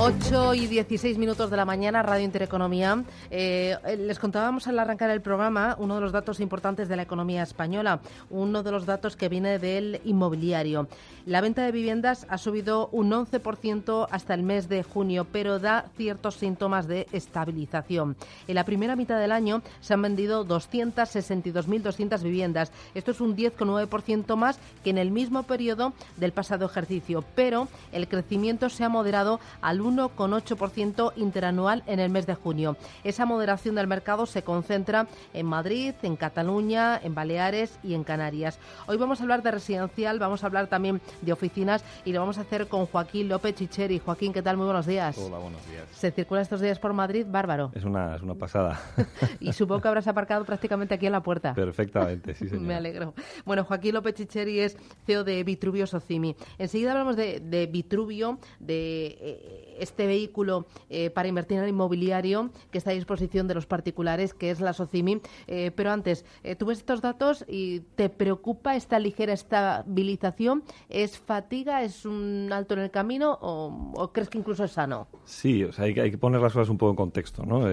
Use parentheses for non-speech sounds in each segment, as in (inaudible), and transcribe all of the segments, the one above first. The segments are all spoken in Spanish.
8 y 16 minutos de la mañana, Radio Intereconomía. Eh, les contábamos al arrancar el programa uno de los datos importantes de la economía española, uno de los datos que viene del inmobiliario. La venta de viviendas ha subido un 11% hasta el mes de junio, pero da ciertos síntomas de estabilización. En la primera mitad del año se han vendido 262.200 viviendas. Esto es un 10,9% más que en el mismo periodo del pasado ejercicio, pero el crecimiento se ha moderado al 1,8% interanual en el mes de junio. Esa moderación del mercado se concentra en Madrid, en Cataluña, en Baleares y en Canarias. Hoy vamos a hablar de residencial, vamos a hablar también de oficinas y lo vamos a hacer con Joaquín López Chicheri. Joaquín, ¿qué tal? Muy buenos días. Hola, buenos días. ¿Se circula estos días por Madrid? Bárbaro. Es una, es una pasada. (laughs) y supongo que habrás aparcado prácticamente aquí en la puerta. Perfectamente, sí, (laughs) señor. Me alegro. Bueno, Joaquín López Chicheri es CEO de Vitruvio Socimi. Enseguida hablamos de, de Vitruvio, de eh, este vehículo eh, para invertir en el inmobiliario que está a disposición de los particulares, que es la SOCIMI. Eh, pero antes, eh, tú ves estos datos y te preocupa esta ligera estabilización. ¿Es fatiga? ¿Es un alto en el camino? ¿O, crees que incluso es sano? Sí, o sea, hay, que poner las cosas un poco en contexto. ¿no?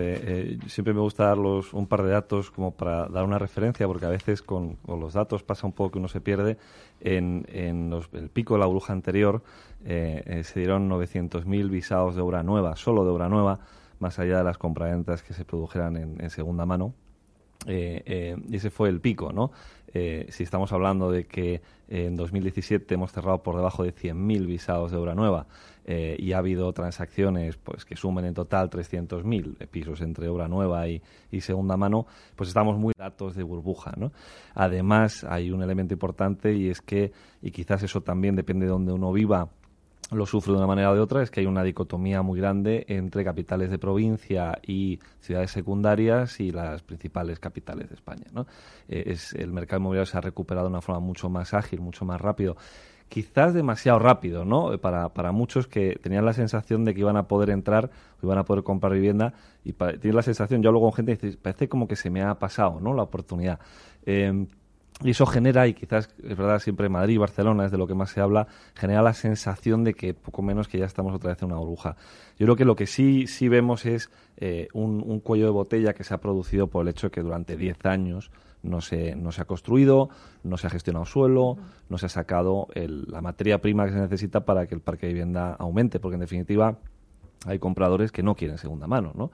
siempre me gusta dar un par de datos como para dar una referencia, porque a veces con, los datos pasa un poco que uno se pierde. En, el pico de la burbuja anterior se dieron 900.000 visados de obra nueva, solo de obra nueva, más allá de las compraventas que se produjeran en, segunda mano. Eh, eh, ese fue el pico, ¿no? Eh, si estamos hablando de que en 2017 hemos cerrado por debajo de 100.000 visados de obra nueva y ha habido transacciones pues que sumen en total 300.000 pisos entre obra nueva y, y, segunda mano, pues estamos muy datos de burbuja, ¿no? Además, hay un elemento importante y es que, y quizás eso también depende de donde uno viva, lo sufre de una manera o de otra es que hay una dicotomía muy grande entre capitales de provincia y ciudades secundarias y las principales capitales de España. ¿no? Eh, es, el mercado inmobiliario se ha recuperado de una forma mucho más ágil, mucho más rápido. Quizás demasiado rápido, ¿no? Eh, para, para muchos que tenían la sensación de que iban a poder entrar o iban a poder comprar vivienda y tienen la sensación, yo hablo con gente y dice, parece como que se me ha pasado, ¿no? La oportunidad. Eh, y eso genera, y quizás es verdad, siempre Madrid y Barcelona es de lo que más se habla, genera la sensación de que poco menos que ya estamos otra vez en una burbuja. Yo creo que lo que sí, sí vemos es eh, un, cuello de botella que se ha producido por el hecho de que durante 10 años no se, no se ha construido, no se ha gestionado suelo, no se ha sacado la materia prima que se necesita para que el parque de vivienda aumente, porque en definitiva hay compradores que no quieren segunda mano, ¿no?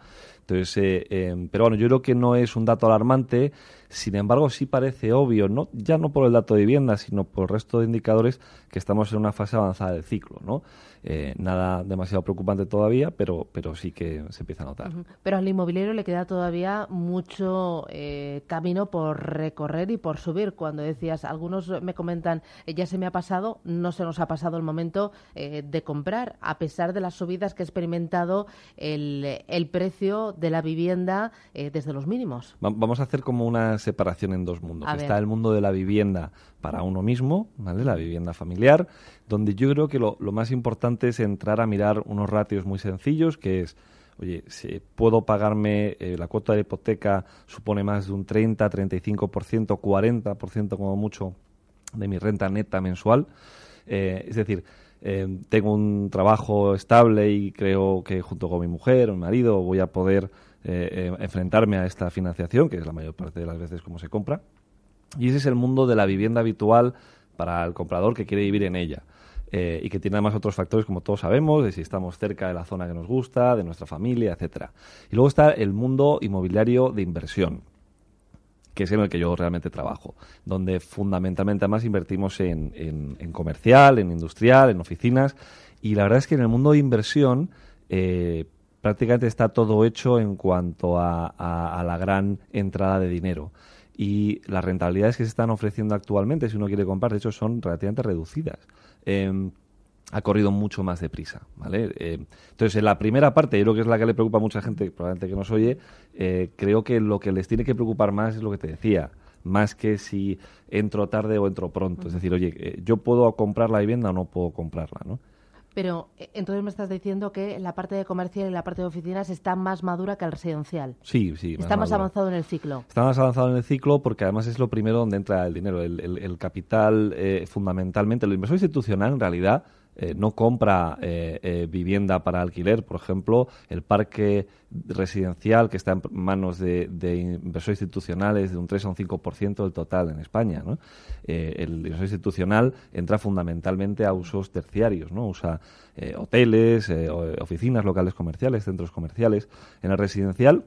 Entonces, eh, eh, pero bueno, yo creo que no es un dato alarmante, sin embargo sí parece obvio, no, ya no por el dato de vivienda, sino por el resto de indicadores que estamos en una fase avanzada del ciclo, ¿no? Eh, nada demasiado preocupante todavía, pero, pero sí que se empieza a notar. Pero al inmobiliario le queda todavía mucho eh, camino por recorrer y por subir. Cuando decías, algunos me comentan, ya se me ha pasado, no se nos ha pasado el momento de comprar, a pesar de las subidas que ha experimentado el, el precio de la vivienda desde los mínimos. vamos a hacer como una separación en dos mundos. Está el mundo de la vivienda para uno mismo, ¿vale? la vivienda familiar, donde yo creo que lo, más importante es entrar a mirar unos ratios muy sencillos, que es, oye, si puedo pagarme, eh, la cuota de hipoteca supone más de un 30, 35%, 40% como mucho de mi renta neta mensual. Eh, es decir, eh, tengo un trabajo estable y creo que junto con mi mujer o mi marido voy a poder enfrentarme a esta financiación, que es la mayor parte de las veces como se compra. Y ese es el mundo de la vivienda habitual para el comprador que quiere vivir en ella. Eh, y que tiene además otros factores, como todos sabemos, de si estamos cerca de la zona que nos gusta, de nuestra familia, etcétera. Y luego está el mundo inmobiliario de inversión, que es en el que yo realmente trabajo, donde fundamentalmente además invertimos en, en, comercial, en industrial, en oficinas, y la verdad es que en el mundo de inversión eh, prácticamente está todo hecho en cuanto a, a la gran entrada de dinero y las rentabilidades que se están ofreciendo actualmente, si uno quiere comprar, de hecho, son relativamente reducidas. Em, ha corrido mucho más deprisa, ¿vale? Eh, entonces, en la primera parte, yo creo que es la que le preocupa a mucha gente, probablemente que nos oye, eh, creo que lo que les tiene que preocupar más es lo que te decía, más que si entro tarde o entro pronto. Es decir, oye, eh, ¿yo puedo comprar la vivienda o no puedo comprarla, no? Pero entonces me estás diciendo que la parte de comercial y la parte de oficinas está más madura que el residencial. Sí, sí. Está más, avanzado en el ciclo. Está más avanzado en el ciclo porque además es lo primero donde entra el dinero. El, capital, fundamentalmente, el inversor institucional en realidad eh, no compra eh, eh, vivienda para alquiler, por ejemplo, el parque residencial que está en manos de, inversores institucionales de un 3 o un 5% del total en España. el inversor institucional entra fundamentalmente a usos terciarios, ¿no? usa hoteles, oficinas locales comerciales, centros comerciales. En el residencial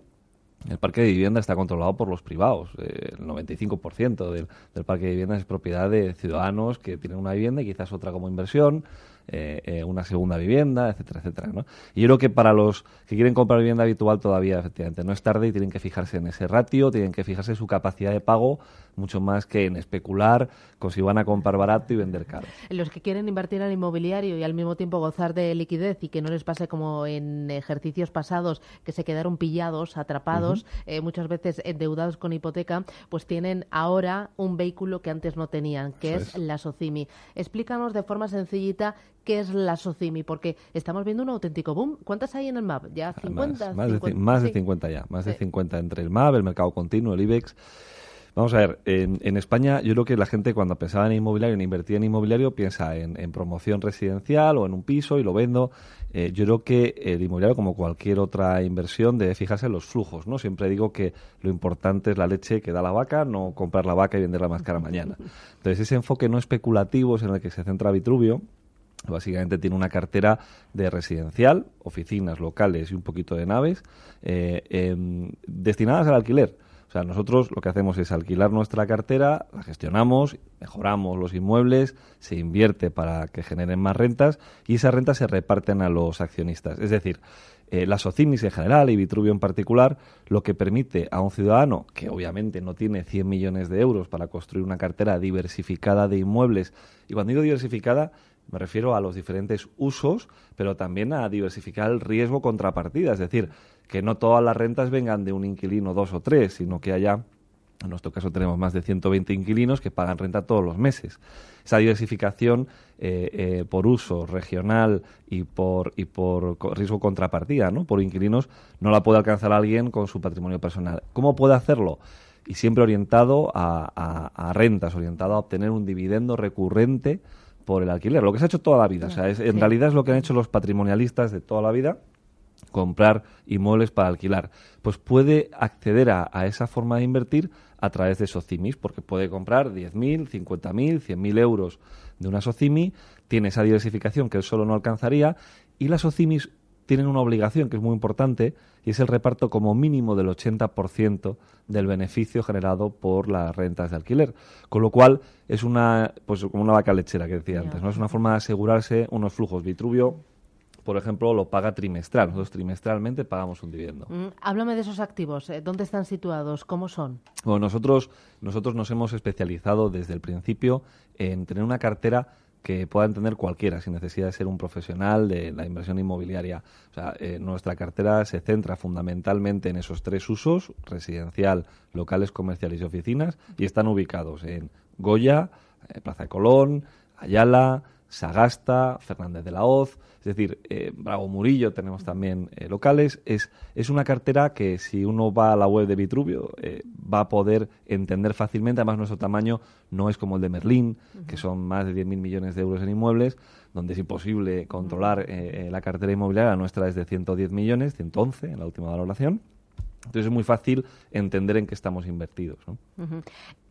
el parque de vivienda está controlado por los privados. el 95% del, del, parque de vivienda es propiedad de ciudadanos que tienen una vivienda y quizás otra como inversión eh, eh, una segunda vivienda, etcétera, etcétera. ¿no? Y yo creo que para los que quieren comprar vivienda habitual todavía, efectivamente, no es tarde y tienen que fijarse en ese ratio, tienen que fijarse en su capacidad de pago, mucho más que en especular con si van a comprar barato y vender caro. Los que quieren invertir en inmobiliario y al mismo tiempo gozar de liquidez y que no les pase como en ejercicios pasados que se quedaron pillados, atrapados, eh, muchas veces endeudados con hipoteca, pues tienen ahora un vehículo que antes no tenían, que es, es la SOCIMI. Explícanos de forma sencillita qué es la SOCIMI, porque estamos viendo un auténtico boom. ¿Cuántas hay en el MAP? ¿Ya 50? Más, más, de, 50 ya, más de 50 entre el MAP, el mercado continuo, el IBEX. Vamos a ver, en, España yo creo que la gente cuando pensaba en inmobiliario, en invertir en inmobiliario, piensa en, promoción residencial o en un piso y lo vendo. Eh, yo creo que el inmobiliario, como cualquier otra inversión, debe fijarse en los flujos. ¿no? Siempre digo que lo importante es la leche que da la vaca, no comprar la vaca y venderla más cara mañana. (laughs) Entonces ese enfoque no especulativo es en el que se centra Vitruvio Básicamente tiene una cartera de residencial, oficinas locales y un poquito de naves eh, em, destinadas al alquiler. O sea, nosotros lo que hacemos es alquilar nuestra cartera, la gestionamos, mejoramos los inmuebles, se invierte para que generen más rentas y esas rentas se reparten a los accionistas. Es decir, eh, la Socimis en general y Vitruvio en particular, lo que permite a un ciudadano que obviamente no tiene 100 millones de euros para construir una cartera diversificada de inmuebles, y cuando digo diversificada me refiero a los diferentes usos, pero también a diversificar el riesgo contrapartida, es decir, que no todas las rentas vengan de un inquilino, dos o tres, sino que haya, en nuestro caso tenemos más de 120 inquilinos que pagan renta todos los meses. Esa diversificación eh, eh, por uso regional y por, y por riesgo contrapartida, ¿no? por inquilinos, no la puede alcanzar alguien con su patrimonio personal. ¿Cómo puede hacerlo? Y siempre orientado a, a rentas, orientado a obtener un dividendo recurrente por el alquiler, lo que se ha hecho toda la vida. O sea, en realidad es lo que han hecho los patrimonialistas de toda la vida, comprar inmuebles para alquilar. Pues puede acceder a, esa forma de invertir a través de Socimis, porque puede comprar 10.000, 50.000, 100.000 euros de una Socimi, tiene esa diversificación que él solo no alcanzaría, y las Socimis tienen una obligación que es muy importante y es el reparto como mínimo del 80% del beneficio generado por las rentas de alquiler. Con lo cual es una, pues como una vaca lechera que decía antes, ¿no? Es una forma de asegurarse unos flujos. Vitruvio por ejemplo, lo paga trimestral. Nosotros trimestralmente pagamos un dividendo. Mm, háblame de esos activos. Eh, ¿Dónde están situados? ¿Cómo son? Bueno, nosotros, nosotros nos hemos especializado desde el principio en tener una cartera que pueda entender cualquiera, sin necesidad de ser un profesional de la inversión inmobiliaria. O sea, eh, nuestra cartera se centra fundamentalmente en esos tres usos, residencial, locales comerciales y oficinas, y están ubicados en Goya, eh, Plaza Colón, Ayala, Sagasta, Fernández de la Hoz, es decir, eh, Bravo Murillo tenemos también eh, locales. Es, es una cartera que si uno va a la web de Vitruvio eh, va a poder entender fácilmente. Además, nuestro tamaño no es como el de Merlín, que son más de 10.000 millones de euros en inmuebles, donde es imposible controlar la cartera inmobiliaria. La nuestra es de 110 millones, 111 en la última valoración. Entonces es muy fácil entender en qué estamos invertidos. ¿no?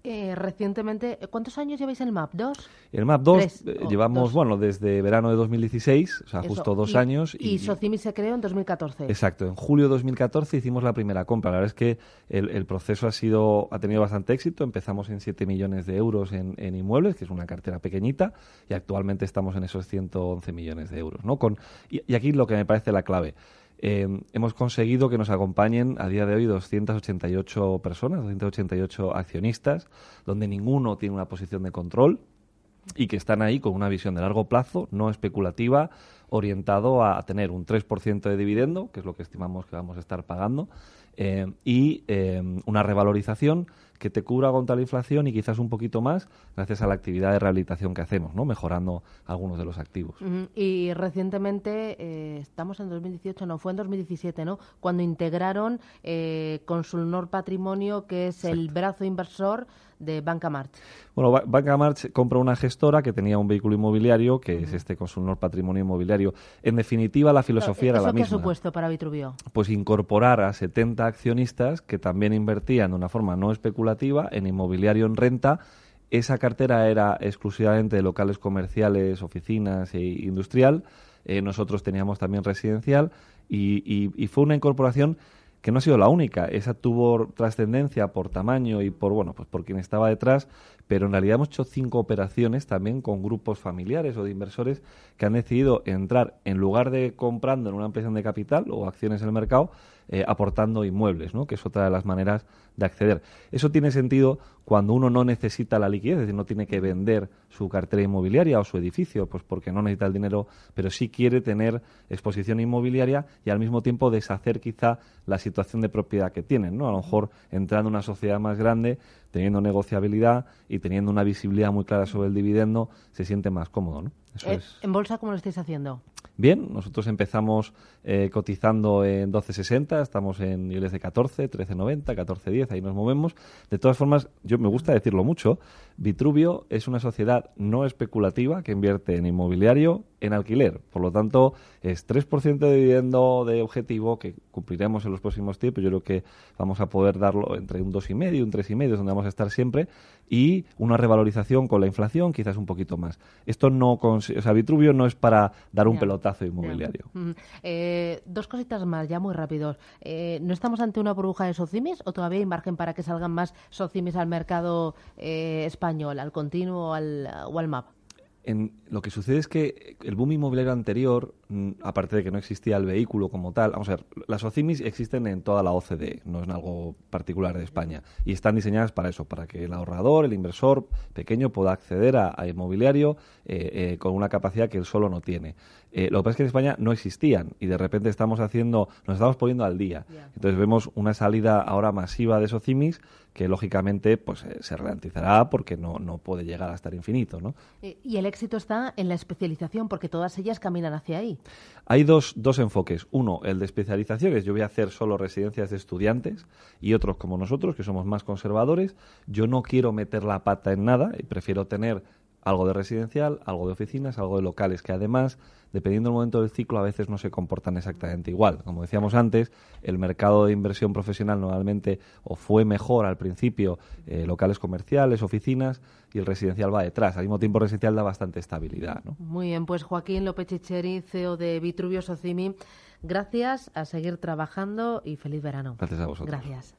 Eh, recientemente, ¿cuántos años lleváis el MAP? ¿Dos? El MAP 2 eh, llevamos, bueno, desde verano de 2016, o sea, justo dos años. Y, y Socimi se creó en 2014. Exacto, en julio de 2014 hicimos la primera compra. La verdad es que el, proceso ha sido ha tenido bastante éxito. Empezamos en 7 millones de euros en, inmuebles, que es una cartera pequeñita, y actualmente estamos en esos 111 millones de euros. ¿no? Con, y aquí lo que me parece la clave. Eh, hemos conseguido que nos acompañen a día de hoy 288 personas, 288 accionistas, donde ninguno tiene una posición de control. Y que están ahí con una visión de largo plazo, no especulativa, orientado a tener un 3% de dividendo, que es lo que estimamos que vamos a estar pagando, eh, y eh, una revalorización que te cubra contra la inflación y quizás un poquito más gracias a la actividad de rehabilitación que hacemos, ¿no? mejorando algunos de los activos. Y recientemente, eh, estamos en 2018, no, fue en 2017, ¿no? cuando integraron eh, Consulnor Patrimonio, que es el brazo inversor de Banca March. Bueno, Banca March compra una gestora que tenía un vehículo inmobiliario, que es este Consulnor Patrimonio Inmobiliario. En definitiva, la filosofía era la misma. ¿Qué ha supuesto para Vitruvio? Pues incorporar a 70 accionistas que también invertían de una forma no especulativa en inmobiliario en renta. Esa cartera era exclusivamente de locales comerciales, oficinas e industrial. Eh, nosotros teníamos también residencial y, fue una incorporación que no ha sido la única. Esa tuvo trascendencia por tamaño y por bueno, pues por quien estaba detrás, pero en realidad hemos hecho cinco operaciones también con grupos familiares o de inversores que han decidido entrar en lugar de comprando en una ampliación de capital o acciones en el mercado, eh, aportando inmuebles, ¿no? que es otra de las maneras de acceder. Eso tiene sentido cuando uno no necesita la liquidez, es decir, no tiene que vender su cartera inmobiliaria o su edificio, pues porque no necesita el dinero, pero sí quiere tener exposición inmobiliaria y al mismo tiempo deshacer quizá la situación de propiedad que tienen, ¿no? A lo mejor entrando en una sociedad más grande, teniendo negociabilidad y teniendo una visibilidad muy clara sobre el dividendo, se siente más cómodo, ¿no? Eh, ¿En bolsa cómo lo estáis haciendo? Bien, nosotros empezamos eh, cotizando en 12.60, estamos en niveles de 14, 13.90, 14.10, ahí nos movemos. De todas formas, yo me gusta decirlo mucho, Vitruvio es una sociedad no especulativa que invierte en inmobiliario, en alquiler. Por lo tanto, es 3% de dividendo de objetivo que cumpliremos en los próximos tiempos. Yo creo que vamos a poder darlo entre un 2,5 y un 3,5, es donde vamos a estar siempre, y una revalorización con la inflación, quizás un poquito más. Esto no, o sea, Vitruvio no es para dar un pelotazo inmobiliario. Eh, dos cositas más, ya muy rápidos. Eh, ¿No estamos ante una burbuja de socimis o todavía hay margen para que salgan más socimis al mercado eh, español, al continuo o al, o al MAP? En, lo que sucede es que el boom inmobiliario anterior, mm, aparte de que no existía el vehículo como tal, vamos a ver, las OCIMIS existen en toda la OCDE, no es algo particular de España, y están diseñadas para eso, para que el ahorrador, el inversor pequeño pueda acceder a, inmobiliario eh, eh, con una capacidad que él solo no tiene. Eh, lo que pasa es que en España no existían y de repente estamos haciendo, nos estamos poniendo al día. Entonces vemos una salida ahora masiva de OCIMIS que lógicamente pues se ralentizará porque no, no puede llegar a estar infinito, ¿no? Y el éxito está en la especialización, porque todas ellas caminan hacia ahí. Hay dos, dos enfoques. Uno, el de especializaciones. Yo voy a hacer solo residencias de estudiantes y otros como nosotros, que somos más conservadores. Yo no quiero meter la pata en nada y prefiero tener algo de residencial, algo de oficinas, algo de locales, que además, dependiendo del momento del ciclo, a veces no se comportan exactamente igual. Como decíamos antes, el mercado de inversión profesional normalmente o fue mejor al principio, eh, locales comerciales, oficinas, y el residencial va detrás. Al mismo tiempo, el residencial da bastante estabilidad. Muy bien, pues Joaquín López Chicheri, CEO de Vitruvio Socimi, gracias, a seguir trabajando y feliz verano. Gracias a vosotros. Gracias.